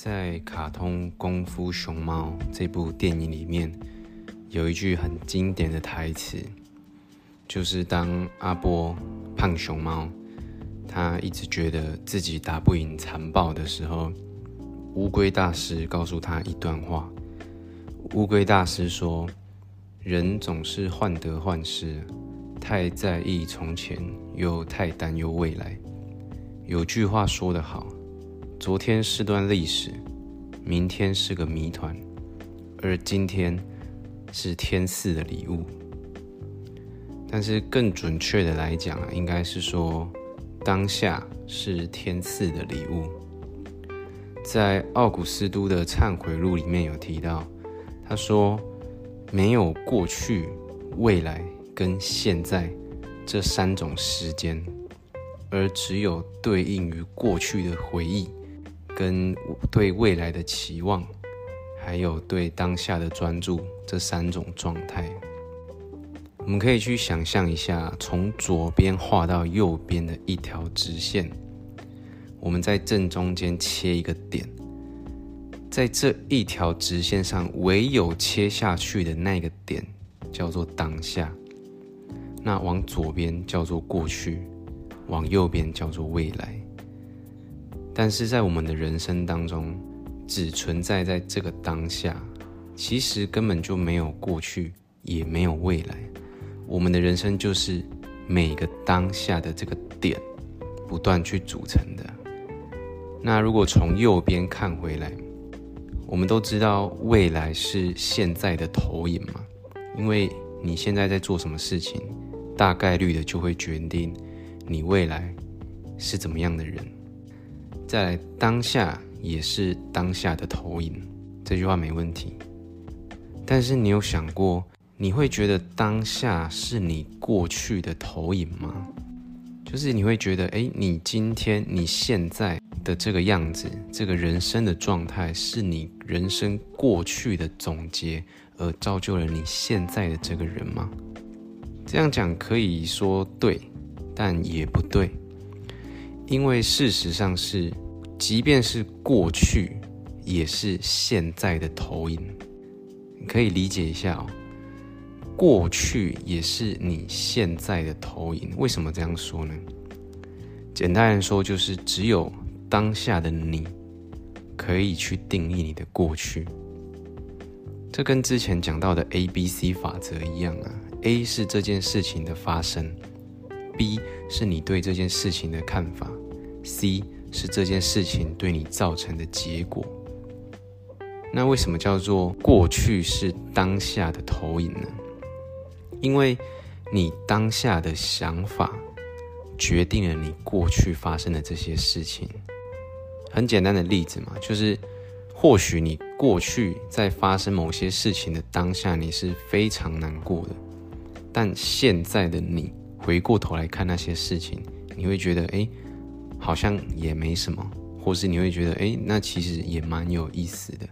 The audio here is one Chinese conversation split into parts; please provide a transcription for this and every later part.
在卡通《功夫熊猫》这部电影里面，有一句很经典的台词，就是当阿波胖熊猫他一直觉得自己打不赢残暴的时候，乌龟大师告诉他一段话。乌龟大师说：“人总是患得患失，太在意从前，又太担忧未来。有句话说得好。”昨天是段历史，明天是个谜团，而今天是天赐的礼物。但是更准确的来讲，应该是说当下是天赐的礼物。在奥古斯都的忏悔录里面有提到，他说没有过去、未来跟现在这三种时间，而只有对应于过去的回忆。跟对未来的期望，还有对当下的专注这三种状态，我们可以去想象一下，从左边画到右边的一条直线，我们在正中间切一个点，在这一条直线上，唯有切下去的那个点叫做当下，那往左边叫做过去，往右边叫做未来。但是在我们的人生当中，只存在在这个当下，其实根本就没有过去，也没有未来。我们的人生就是每个当下的这个点，不断去组成的。那如果从右边看回来，我们都知道未来是现在的投影嘛，因为你现在在做什么事情，大概率的就会决定你未来是怎么样的人。在当下也是当下的投影，这句话没问题。但是你有想过，你会觉得当下是你过去的投影吗？就是你会觉得，哎，你今天你现在的这个样子，这个人生的状态，是你人生过去的总结，而造就了你现在的这个人吗？这样讲可以说对，但也不对。因为事实上是，即便是过去，也是现在的投影。你可以理解一下哦，过去也是你现在的投影。为什么这样说呢？简单来说，就是只有当下的你，可以去定义你的过去。这跟之前讲到的 A B C 法则一样啊。A 是这件事情的发生，B 是你对这件事情的看法。C 是这件事情对你造成的结果。那为什么叫做过去是当下的投影呢？因为你当下的想法决定了你过去发生的这些事情。很简单的例子嘛，就是或许你过去在发生某些事情的当下，你是非常难过的，但现在的你回过头来看那些事情，你会觉得，哎。好像也没什么，或是你会觉得，哎，那其实也蛮有意思的。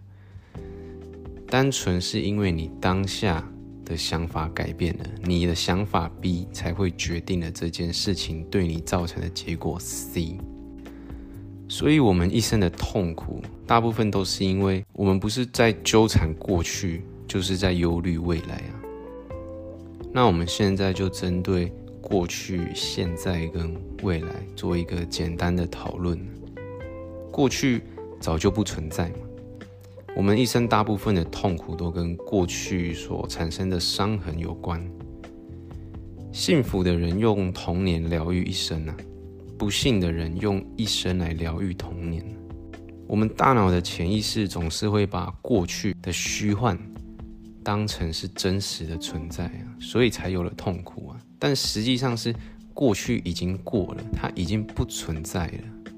单纯是因为你当下的想法改变了，你的想法 B 才会决定了这件事情对你造成的结果 C。所以，我们一生的痛苦，大部分都是因为我们不是在纠缠过去，就是在忧虑未来啊。那我们现在就针对。过去、现在跟未来做一个简单的讨论。过去早就不存在嘛。我们一生大部分的痛苦都跟过去所产生的伤痕有关。幸福的人用童年疗愈一生啊，不幸的人用一生来疗愈童年。我们大脑的潜意识总是会把过去的虚幻当成是真实的存在啊，所以才有了痛苦。但实际上是过去已经过了，它已经不存在了。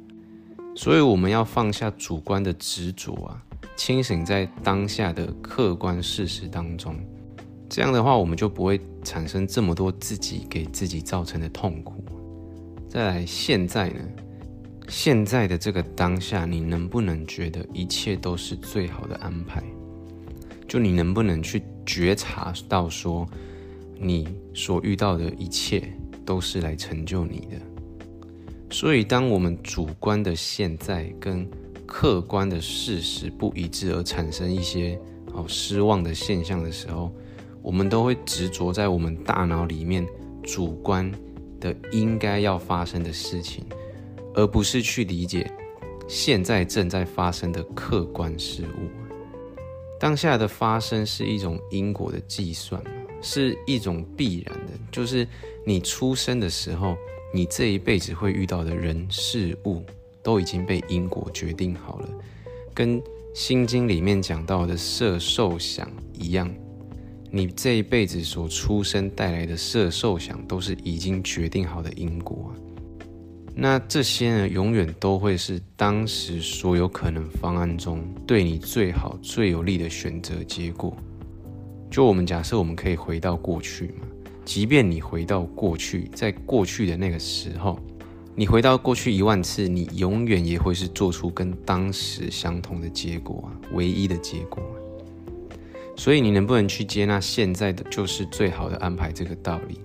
所以我们要放下主观的执着啊，清醒在当下的客观事实当中。这样的话，我们就不会产生这么多自己给自己造成的痛苦。再来，现在呢？现在的这个当下，你能不能觉得一切都是最好的安排？就你能不能去觉察到说？你所遇到的一切都是来成就你的，所以当我们主观的现在跟客观的事实不一致而产生一些哦失望的现象的时候，我们都会执着在我们大脑里面主观的应该要发生的事情，而不是去理解现在正在发生的客观事物。当下的发生是一种因果的计算，是一种必然的，就是你出生的时候，你这一辈子会遇到的人事物。都已经被因果决定好了，跟《心经》里面讲到的色受想一样，你这一辈子所出生带来的色受想都是已经决定好的因果啊。那这些呢，永远都会是当时所有可能方案中对你最好、最有利的选择结果。就我们假设，我们可以回到过去嘛？即便你回到过去，在过去的那个时候。你回到过去一万次，你永远也会是做出跟当时相同的结果啊，唯一的结果。所以你能不能去接纳现在的就是最好的安排这个道理？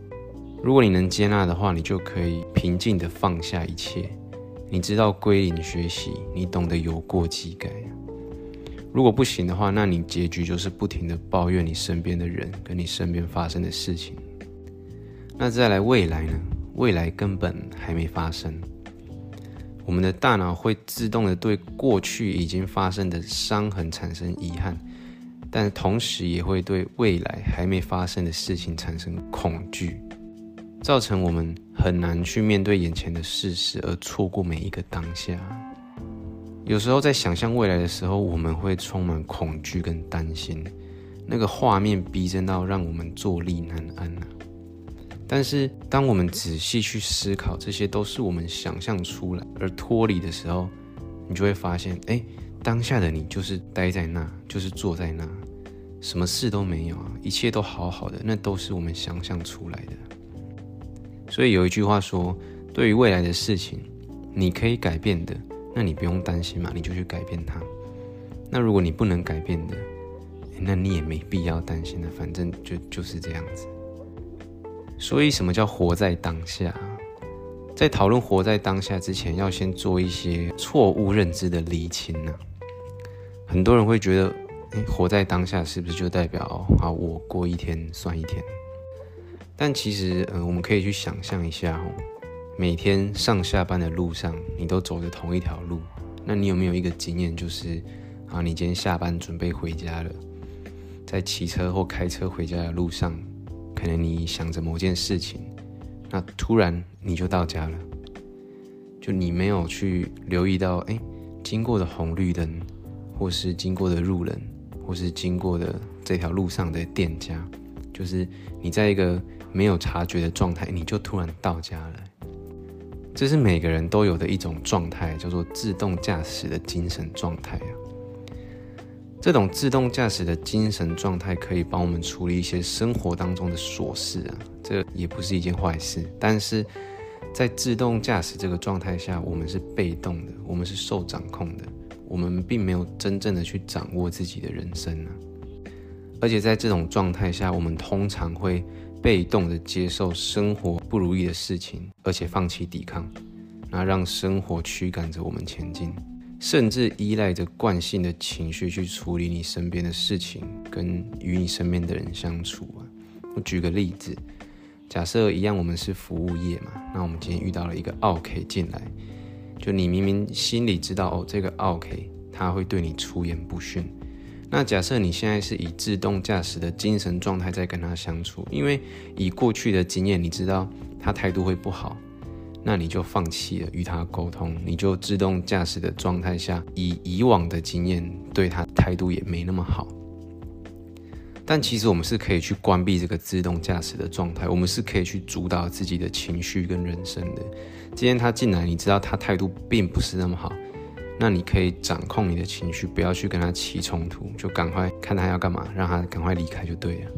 如果你能接纳的话，你就可以平静的放下一切。你知道归零学习，你懂得有过即改。如果不行的话，那你结局就是不停的抱怨你身边的人跟你身边发生的事情。那再来未来呢？未来根本还没发生，我们的大脑会自动的对过去已经发生的伤痕产生遗憾，但同时也会对未来还没发生的事情产生恐惧，造成我们很难去面对眼前的事实，而错过每一个当下。有时候在想象未来的时候，我们会充满恐惧跟担心，那个画面逼真到让我们坐立难安啊。但是，当我们仔细去思考，这些都是我们想象出来而脱离的时候，你就会发现，哎，当下的你就是待在那，就是坐在那，什么事都没有啊，一切都好好的，那都是我们想象出来的。所以有一句话说，对于未来的事情，你可以改变的，那你不用担心嘛，你就去改变它。那如果你不能改变的，那你也没必要担心的，反正就就是这样子。所以，什么叫活在当下？在讨论活在当下之前，要先做一些错误认知的厘清呢。很多人会觉得，哎，活在当下是不是就代表啊，我过一天算一天？但其实，嗯，我们可以去想象一下哦，每天上下班的路上，你都走着同一条路，那你有没有一个经验，就是啊，你今天下班准备回家了，在骑车或开车回家的路上？可能你想着某件事情，那突然你就到家了，就你没有去留意到，哎，经过的红绿灯，或是经过的路人，或是经过的这条路上的店家，就是你在一个没有察觉的状态，你就突然到家了。这是每个人都有的一种状态，叫做自动驾驶的精神状态啊。这种自动驾驶的精神状态可以帮我们处理一些生活当中的琐事啊，这也不是一件坏事。但是在自动驾驶这个状态下，我们是被动的，我们是受掌控的，我们并没有真正的去掌握自己的人生啊。而且在这种状态下，我们通常会被动的接受生活不如意的事情，而且放弃抵抗，那让生活驱赶着我们前进。甚至依赖着惯性的情绪去处理你身边的事情，跟与你身边的人相处啊。我举个例子，假设一样，我们是服务业嘛，那我们今天遇到了一个 OK 进来，就你明明心里知道哦，这个 OK 他会对你出言不逊。那假设你现在是以自动驾驶的精神状态在跟他相处，因为以过去的经验，你知道他态度会不好。那你就放弃了与他沟通，你就自动驾驶的状态下，以以往的经验对他态度也没那么好。但其实我们是可以去关闭这个自动驾驶的状态，我们是可以去主导自己的情绪跟人生的。今天他进来，你知道他态度并不是那么好，那你可以掌控你的情绪，不要去跟他起冲突，就赶快看他要干嘛，让他赶快离开就对了。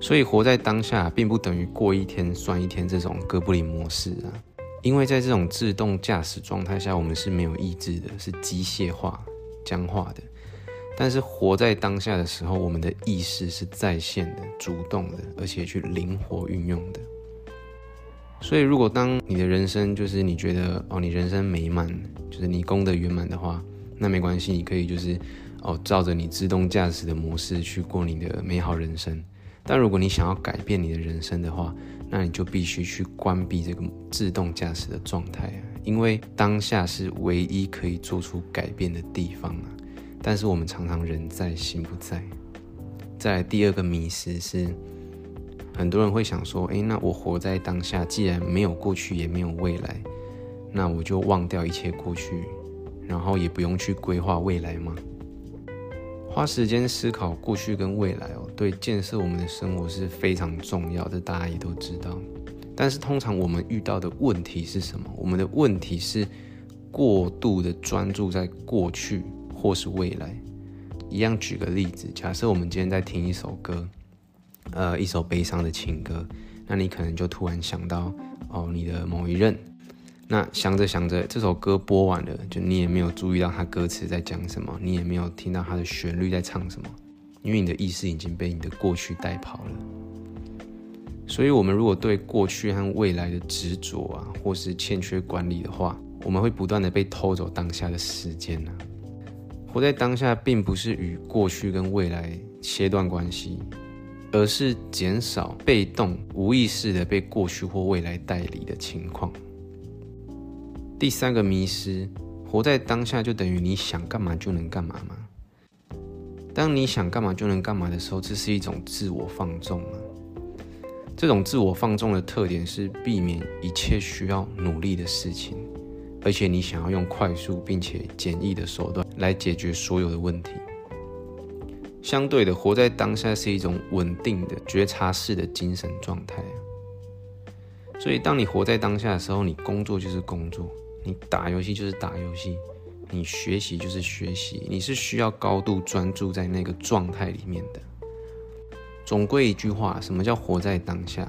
所以活在当下，并不等于过一天算一天这种哥布林模式啊，因为在这种自动驾驶状态下，我们是没有意志的，是机械化、僵化的。但是活在当下的时候，我们的意识是在线的、主动的，而且去灵活运用的。所以，如果当你的人生就是你觉得哦，你人生美满，就是你功德圆满的话，那没关系，你可以就是哦，照着你自动驾驶的模式去过你的美好人生。但如果你想要改变你的人生的话，那你就必须去关闭这个自动驾驶的状态啊，因为当下是唯一可以做出改变的地方啊。但是我们常常人在心不在。再第二个迷失是，很多人会想说，诶，那我活在当下，既然没有过去也没有未来，那我就忘掉一切过去，然后也不用去规划未来吗？花时间思考过去跟未来哦，对建设我们的生活是非常重要的，大家也都知道。但是通常我们遇到的问题是什么？我们的问题是过度的专注在过去或是未来。一样举个例子，假设我们今天在听一首歌，呃，一首悲伤的情歌，那你可能就突然想到哦，你的某一任。那想着想着，这首歌播完了，就你也没有注意到它歌词在讲什么，你也没有听到它的旋律在唱什么，因为你的意识已经被你的过去带跑了。所以，我们如果对过去和未来的执着啊，或是欠缺管理的话，我们会不断的被偷走当下的时间呢。活在当下，并不是与过去跟未来切断关系，而是减少被动、无意识的被过去或未来代理的情况。第三个迷失，活在当下就等于你想干嘛就能干嘛吗？当你想干嘛就能干嘛的时候，这是一种自我放纵吗？这种自我放纵的特点是避免一切需要努力的事情，而且你想要用快速并且简易的手段来解决所有的问题。相对的，活在当下是一种稳定的觉察式的精神状态。所以，当你活在当下的时候，你工作就是工作。你打游戏就是打游戏，你学习就是学习，你是需要高度专注在那个状态里面的。总归一句话，什么叫活在当下？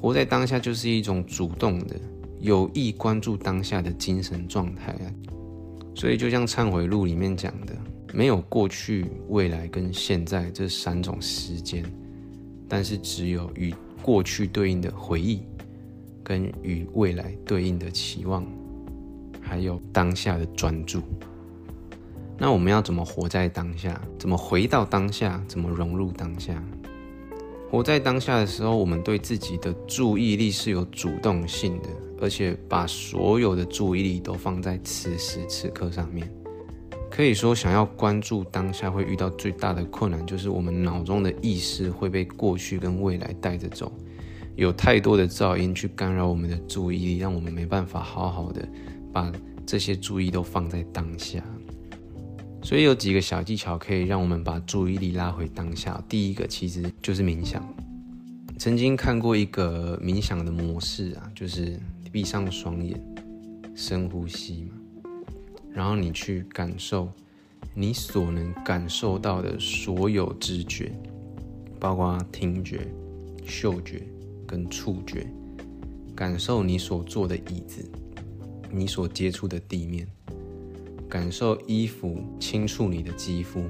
活在当下就是一种主动的、有意关注当下的精神状态啊。所以，就像《忏悔录》里面讲的，没有过去、未来跟现在这三种时间，但是只有与过去对应的回忆，跟与未来对应的期望。还有当下的专注，那我们要怎么活在当下？怎么回到当下？怎么融入当下？活在当下的时候，我们对自己的注意力是有主动性的，而且把所有的注意力都放在此时此刻上面。可以说，想要关注当下，会遇到最大的困难，就是我们脑中的意识会被过去跟未来带着走，有太多的噪音去干扰我们的注意力，让我们没办法好好的。把这些注意都放在当下，所以有几个小技巧可以让我们把注意力拉回当下。第一个其实就是冥想。曾经看过一个冥想的模式啊，就是闭上双眼，深呼吸嘛，然后你去感受你所能感受到的所有知觉，包括听觉、嗅觉跟触觉，感受你所坐的椅子。你所接触的地面，感受衣服轻触你的肌肤，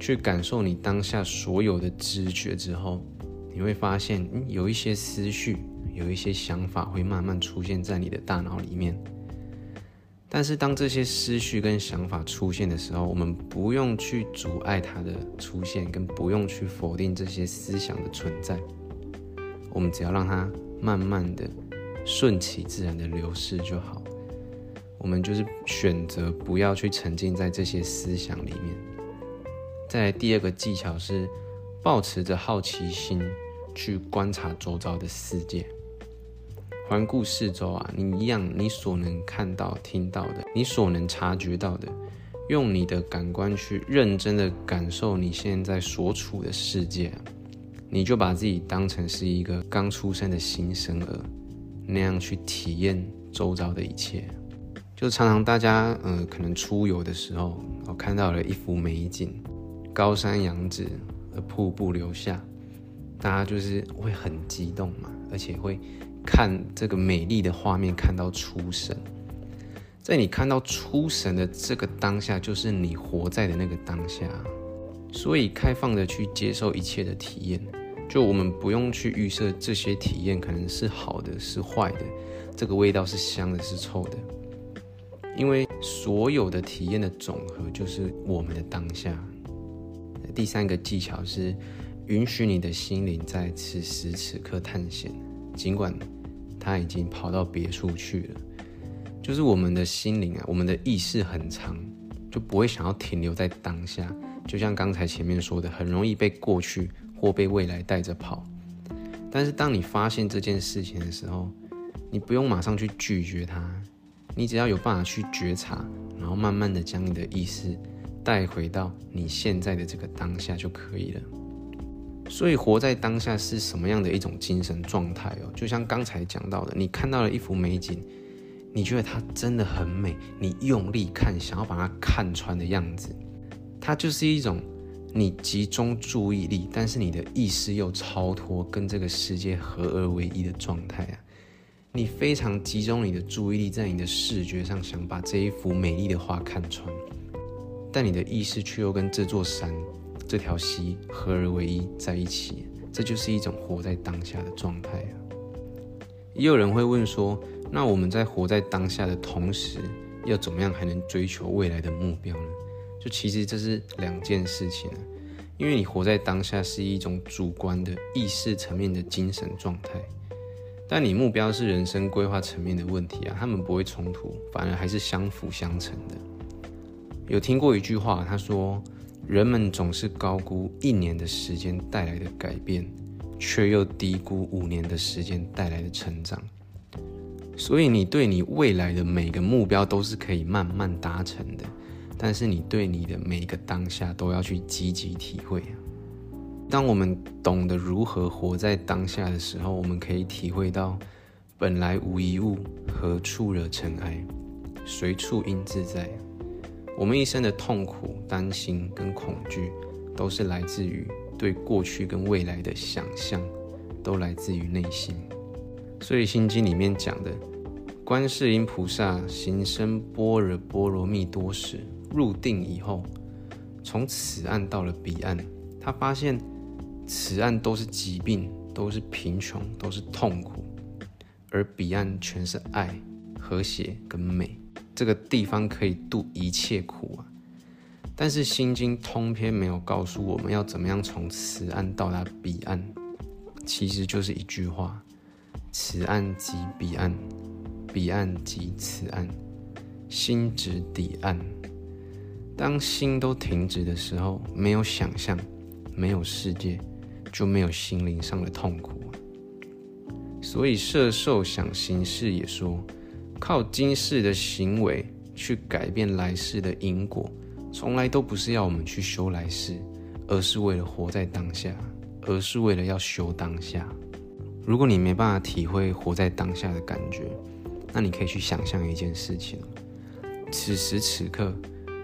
去感受你当下所有的知觉之后，你会发现，有一些思绪，有一些想法会慢慢出现在你的大脑里面。但是，当这些思绪跟想法出现的时候，我们不用去阻碍它的出现，跟不用去否定这些思想的存在，我们只要让它慢慢的。顺其自然的流逝就好。我们就是选择不要去沉浸在这些思想里面。再第二个技巧是，保持着好奇心去观察周遭的世界，环顾四周啊，你一样，你所能看到、听到的，你所能察觉到的，用你的感官去认真的感受你现在所处的世界，你就把自己当成是一个刚出生的新生儿。那样去体验周遭的一切，就常常大家呃可能出游的时候，我看到了一幅美景，高山仰止，瀑布流下，大家就是会很激动嘛，而且会看这个美丽的画面看到出神，在你看到出神的这个当下，就是你活在的那个当下，所以开放的去接受一切的体验。就我们不用去预设这些体验可能是好的，是坏的，这个味道是香的，是臭的，因为所有的体验的总和就是我们的当下。第三个技巧是允许你的心灵在此时此刻探险，尽管他已经跑到别处去了。就是我们的心灵啊，我们的意识很长，就不会想要停留在当下。就像刚才前面说的，很容易被过去或被未来带着跑。但是当你发现这件事情的时候，你不用马上去拒绝它，你只要有办法去觉察，然后慢慢的将你的意识带回到你现在的这个当下就可以了。所以活在当下是什么样的一种精神状态哦？就像刚才讲到的，你看到了一幅美景。你觉得它真的很美，你用力看，想要把它看穿的样子，它就是一种你集中注意力，但是你的意识又超脱，跟这个世界合二为一的状态啊！你非常集中你的注意力在你的视觉上，想把这一幅美丽的画看穿，但你的意识却又跟这座山、这条溪合而为一在一起，这就是一种活在当下的状态啊！也有人会问说。那我们在活在当下的同时，要怎么样还能追求未来的目标呢？就其实这是两件事情啊。因为你活在当下是一种主观的意识层面的精神状态，但你目标是人生规划层面的问题啊，他们不会冲突，反而还是相辅相成的。有听过一句话，他说：人们总是高估一年的时间带来的改变，却又低估五年的时间带来的成长。所以你对你未来的每个目标都是可以慢慢达成的，但是你对你的每一个当下都要去积极体会。当我们懂得如何活在当下的时候，我们可以体会到“本来无一物，何处惹尘埃，随处应自在”。我们一生的痛苦、担心跟恐惧，都是来自于对过去跟未来的想象，都来自于内心。所以《心经》里面讲的，观世音菩萨行深般若波罗蜜多时，入定以后，从此岸到了彼岸，他发现此岸都是疾病，都是贫穷，都是痛苦，而彼岸全是爱、和谐跟美。这个地方可以度一切苦啊！但是《心经》通篇没有告诉我们要怎么样从此岸到达彼岸，其实就是一句话。此岸即彼岸，彼岸即此岸，心止彼岸。当心都停止的时候，没有想象，没有世界，就没有心灵上的痛苦。所以摄受想行识也说，靠今世的行为去改变来世的因果，从来都不是要我们去修来世，而是为了活在当下，而是为了要修当下。如果你没办法体会活在当下的感觉，那你可以去想象一件事情：此时此刻，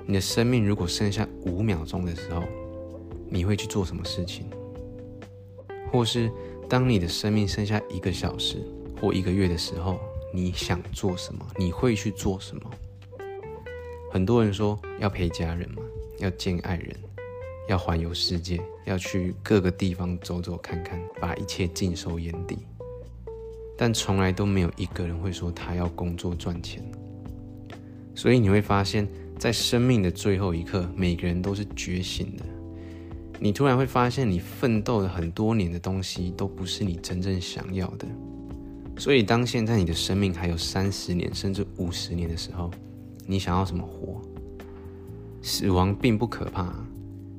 你的生命如果剩下五秒钟的时候，你会去做什么事情？或是当你的生命剩下一个小时或一个月的时候，你想做什么？你会去做什么？很多人说要陪家人嘛，要见爱人。要环游世界，要去各个地方走走看看，把一切尽收眼底。但从来都没有一个人会说他要工作赚钱。所以你会发现，在生命的最后一刻，每个人都是觉醒的。你突然会发现，你奋斗了很多年的东西，都不是你真正想要的。所以，当现在你的生命还有三十年甚至五十年的时候，你想要怎么活？死亡并不可怕。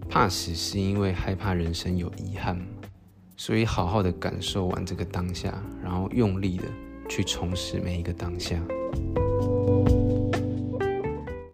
怕死是因为害怕人生有遗憾，所以好好的感受完这个当下，然后用力的去重拾每一个当下。